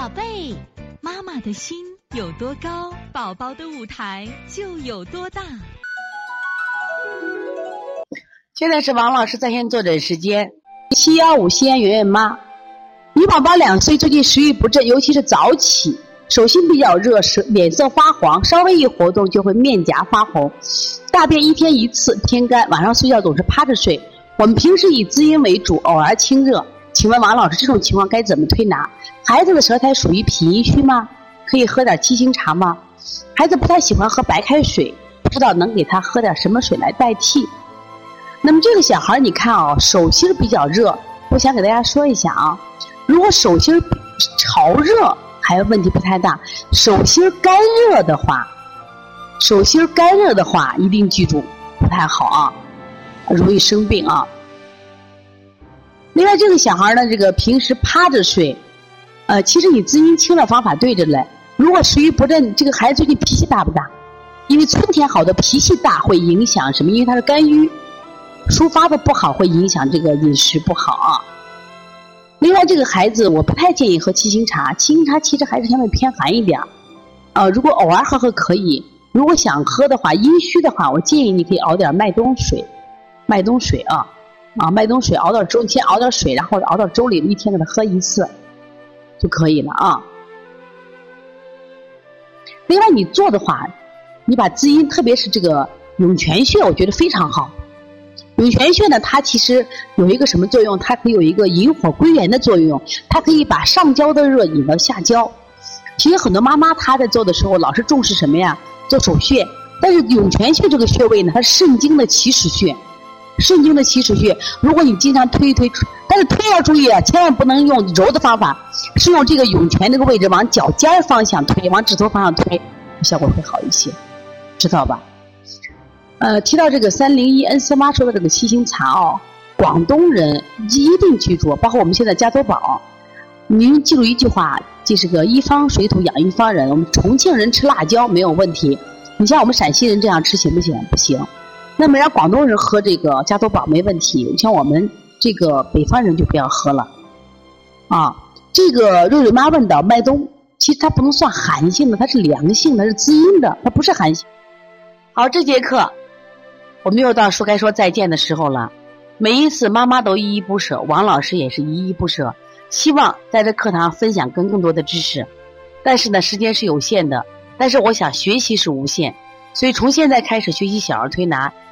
宝贝，妈妈的心有多高，宝宝的舞台就有多大。现在是王老师在线坐诊时间，七幺五西安圆圆妈，女宝宝两岁，最近食欲不振，尤其是早起，手心比较热，舌脸色发黄，稍微一活动就会面颊发红，大便一天一次，偏干，晚上睡觉总是趴着睡。我们平时以滋阴为主，偶尔清热。请问王老师，这种情况该怎么推拿？孩子的舌苔属于脾阴虚吗？可以喝点七星茶吗？孩子不太喜欢喝白开水，不知道能给他喝点什么水来代替？那么这个小孩你看啊，手心比较热，我想给大家说一下啊，如果手心潮热还问题不太大，手心干热的话，手心干热的话一定记住不太好啊，容易生病啊。另外，这个小孩呢，这个平时趴着睡，呃，其实你滋阴清的方法对着嘞。如果食欲不振，这个孩子最近脾气大不大？因为春天好的脾气大会影响什么？因为他是肝郁，抒发的不好会影响这个饮食不好啊。另外，这个孩子我不太建议喝七星茶，七星茶其实还是相对偏寒一点。呃，如果偶尔喝喝可以，如果想喝的话，阴虚的话，我建议你可以熬点麦冬水，麦冬水啊。啊，麦冬水熬点粥，先熬点水，然后熬到粥里，一天给他喝一次就可以了啊。另外，你做的话，你把滋阴，特别是这个涌泉穴，我觉得非常好。涌泉穴呢，它其实有一个什么作用？它可以有一个引火归元的作用，它可以把上焦的热引到下焦。其实很多妈妈她在做的时候，老是重视什么呀？做手穴，但是涌泉穴这个穴位呢，它是肾经的起始穴。肾经的起始穴，如果你经常推一推，但是推要注意啊，千万不能用揉的方法，是用这个涌泉这个位置往脚尖方向推，往指头方向推，效果会好一些，知道吧？呃，提到这个三零一恩思妈说的这个七星茶哦，广东人一定记住，包括我们现在加多宝，您记住一句话，这是个一方水土养一方人，我们重庆人吃辣椒没有问题，你像我们陕西人这样吃行不行？不行。那么，让广东人喝这个加多宝没问题，像我们这个北方人就不要喝了。啊，这个瑞瑞妈问的麦冬，其实它不能算寒性的，它是凉性的，它是滋阴的，它不是寒性。好，这节课我们又到说该说再见的时候了。每一次妈妈都依依不舍，王老师也是依依不舍，希望在这课堂分享更更多的知识。但是呢，时间是有限的，但是我想学习是无限，所以从现在开始学习小儿推拿。